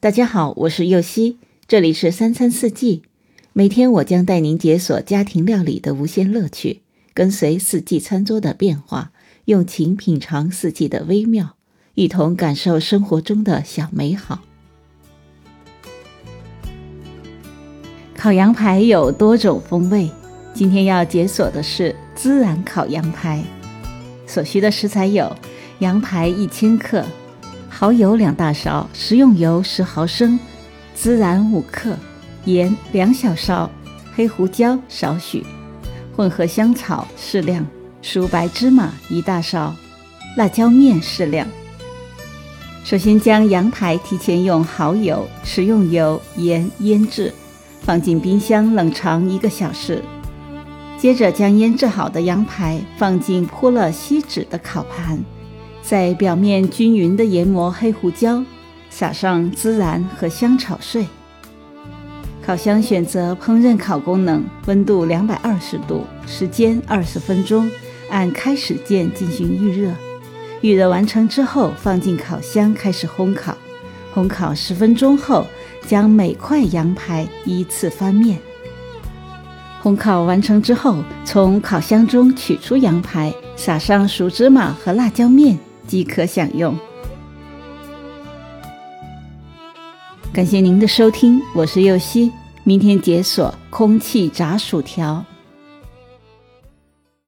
大家好，我是右希，这里是三餐四季。每天我将带您解锁家庭料理的无限乐趣，跟随四季餐桌的变化，用情品尝四季的微妙，一同感受生活中的小美好。烤羊排有多种风味，今天要解锁的是孜然烤羊排。所需的食材有羊排一千克。蚝油两大勺，食用油十毫升，孜然五克，盐两小勺，黑胡椒少许，混合香草适量，熟白芝麻一大勺，辣椒面适量。首先将羊排提前用蚝油、食用油、盐腌制，放进冰箱冷藏一个小时。接着将腌制好的羊排放进铺了锡纸的烤盘。在表面均匀地研磨黑胡椒，撒上孜然和香草碎。烤箱选择烹饪烤功能，温度两百二十度，时间二十分钟，按开始键进行预热。预热完成之后，放进烤箱开始烘烤。烘烤十分钟后，将每块羊排依次翻面。烘烤完成之后，从烤箱中取出羊排，撒上熟芝麻和辣椒面。即可享用。感谢您的收听，我是右希。明天解锁空气炸薯条。